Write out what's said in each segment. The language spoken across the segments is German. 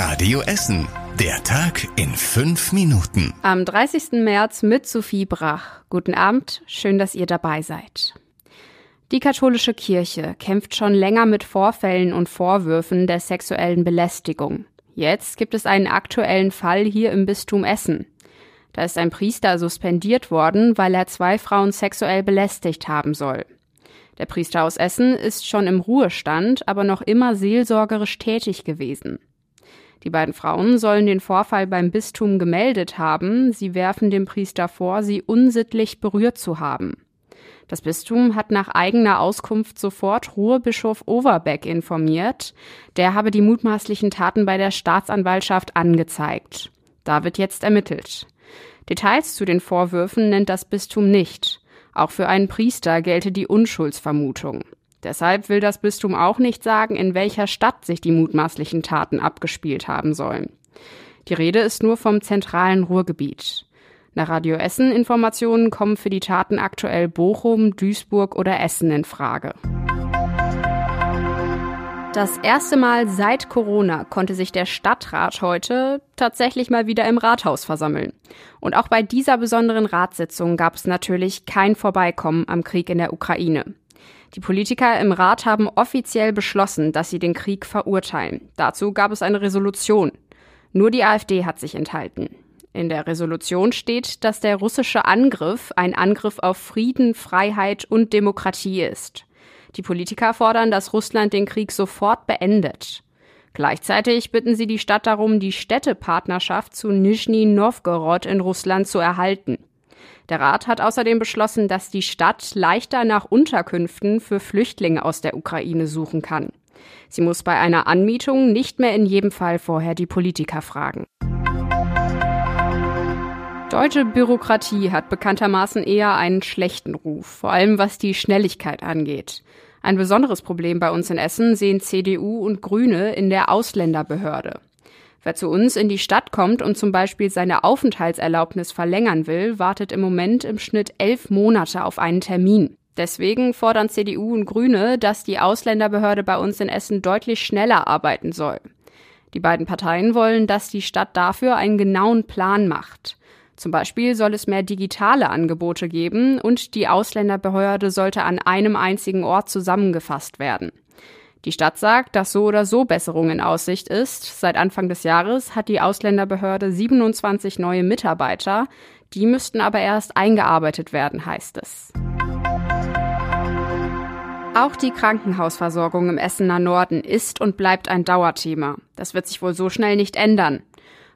Radio Essen. Der Tag in fünf Minuten. Am 30. März mit Sophie Brach. Guten Abend, schön, dass ihr dabei seid. Die katholische Kirche kämpft schon länger mit Vorfällen und Vorwürfen der sexuellen Belästigung. Jetzt gibt es einen aktuellen Fall hier im Bistum Essen. Da ist ein Priester suspendiert worden, weil er zwei Frauen sexuell belästigt haben soll. Der Priester aus Essen ist schon im Ruhestand, aber noch immer seelsorgerisch tätig gewesen. Die beiden Frauen sollen den Vorfall beim Bistum gemeldet haben. Sie werfen dem Priester vor, sie unsittlich berührt zu haben. Das Bistum hat nach eigener Auskunft sofort Ruhrbischof Overbeck informiert. Der habe die mutmaßlichen Taten bei der Staatsanwaltschaft angezeigt. Da wird jetzt ermittelt. Details zu den Vorwürfen nennt das Bistum nicht. Auch für einen Priester gelte die Unschuldsvermutung. Deshalb will das Bistum auch nicht sagen, in welcher Stadt sich die mutmaßlichen Taten abgespielt haben sollen. Die Rede ist nur vom zentralen Ruhrgebiet. Nach Radio Essen Informationen kommen für die Taten aktuell Bochum, Duisburg oder Essen in Frage. Das erste Mal seit Corona konnte sich der Stadtrat heute tatsächlich mal wieder im Rathaus versammeln. Und auch bei dieser besonderen Ratssitzung gab es natürlich kein Vorbeikommen am Krieg in der Ukraine. Die Politiker im Rat haben offiziell beschlossen, dass sie den Krieg verurteilen. Dazu gab es eine Resolution. Nur die AfD hat sich enthalten. In der Resolution steht, dass der russische Angriff ein Angriff auf Frieden, Freiheit und Demokratie ist. Die Politiker fordern, dass Russland den Krieg sofort beendet. Gleichzeitig bitten sie die Stadt darum, die Städtepartnerschaft zu Nischni Novgorod in Russland zu erhalten. Der Rat hat außerdem beschlossen, dass die Stadt leichter nach Unterkünften für Flüchtlinge aus der Ukraine suchen kann. Sie muss bei einer Anmietung nicht mehr in jedem Fall vorher die Politiker fragen. Deutsche Bürokratie hat bekanntermaßen eher einen schlechten Ruf, vor allem was die Schnelligkeit angeht. Ein besonderes Problem bei uns in Essen sehen CDU und Grüne in der Ausländerbehörde. Wer zu uns in die Stadt kommt und zum Beispiel seine Aufenthaltserlaubnis verlängern will, wartet im Moment im Schnitt elf Monate auf einen Termin. Deswegen fordern CDU und Grüne, dass die Ausländerbehörde bei uns in Essen deutlich schneller arbeiten soll. Die beiden Parteien wollen, dass die Stadt dafür einen genauen Plan macht. Zum Beispiel soll es mehr digitale Angebote geben und die Ausländerbehörde sollte an einem einzigen Ort zusammengefasst werden. Die Stadt sagt, dass so oder so Besserung in Aussicht ist. Seit Anfang des Jahres hat die Ausländerbehörde 27 neue Mitarbeiter. Die müssten aber erst eingearbeitet werden, heißt es. Auch die Krankenhausversorgung im Essener Norden ist und bleibt ein Dauerthema. Das wird sich wohl so schnell nicht ändern.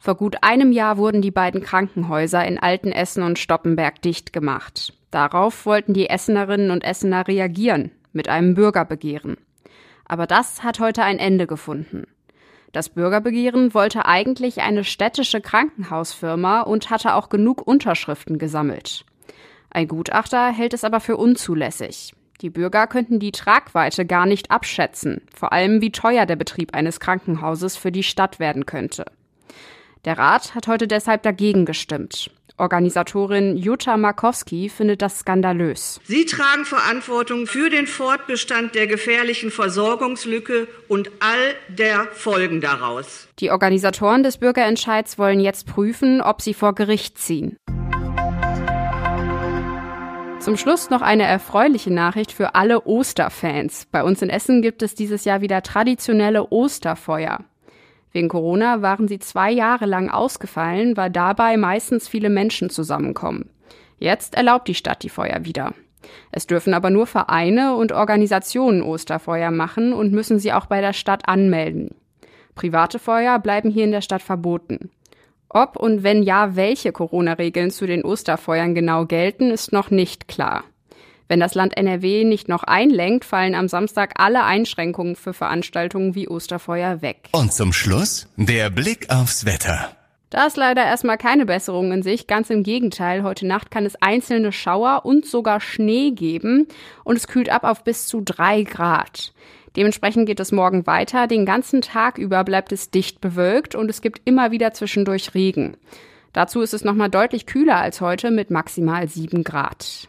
Vor gut einem Jahr wurden die beiden Krankenhäuser in Altenessen und Stoppenberg dicht gemacht. Darauf wollten die Essenerinnen und Essener reagieren mit einem Bürgerbegehren. Aber das hat heute ein Ende gefunden. Das Bürgerbegehren wollte eigentlich eine städtische Krankenhausfirma und hatte auch genug Unterschriften gesammelt. Ein Gutachter hält es aber für unzulässig. Die Bürger könnten die Tragweite gar nicht abschätzen, vor allem wie teuer der Betrieb eines Krankenhauses für die Stadt werden könnte. Der Rat hat heute deshalb dagegen gestimmt. Organisatorin Jutta Markowski findet das skandalös. Sie tragen Verantwortung für den Fortbestand der gefährlichen Versorgungslücke und all der Folgen daraus. Die Organisatoren des Bürgerentscheids wollen jetzt prüfen, ob sie vor Gericht ziehen. Zum Schluss noch eine erfreuliche Nachricht für alle Osterfans. Bei uns in Essen gibt es dieses Jahr wieder traditionelle Osterfeuer. Wegen Corona waren sie zwei Jahre lang ausgefallen, weil dabei meistens viele Menschen zusammenkommen. Jetzt erlaubt die Stadt die Feuer wieder. Es dürfen aber nur Vereine und Organisationen Osterfeuer machen und müssen sie auch bei der Stadt anmelden. Private Feuer bleiben hier in der Stadt verboten. Ob und wenn ja, welche Corona-Regeln zu den Osterfeuern genau gelten, ist noch nicht klar. Wenn das Land NRW nicht noch einlenkt, fallen am Samstag alle Einschränkungen für Veranstaltungen wie Osterfeuer weg. Und zum Schluss der Blick aufs Wetter. Da ist leider erstmal keine Besserung in sich. Ganz im Gegenteil. Heute Nacht kann es einzelne Schauer und sogar Schnee geben und es kühlt ab auf bis zu drei Grad. Dementsprechend geht es morgen weiter. Den ganzen Tag über bleibt es dicht bewölkt und es gibt immer wieder zwischendurch Regen. Dazu ist es nochmal deutlich kühler als heute mit maximal sieben Grad.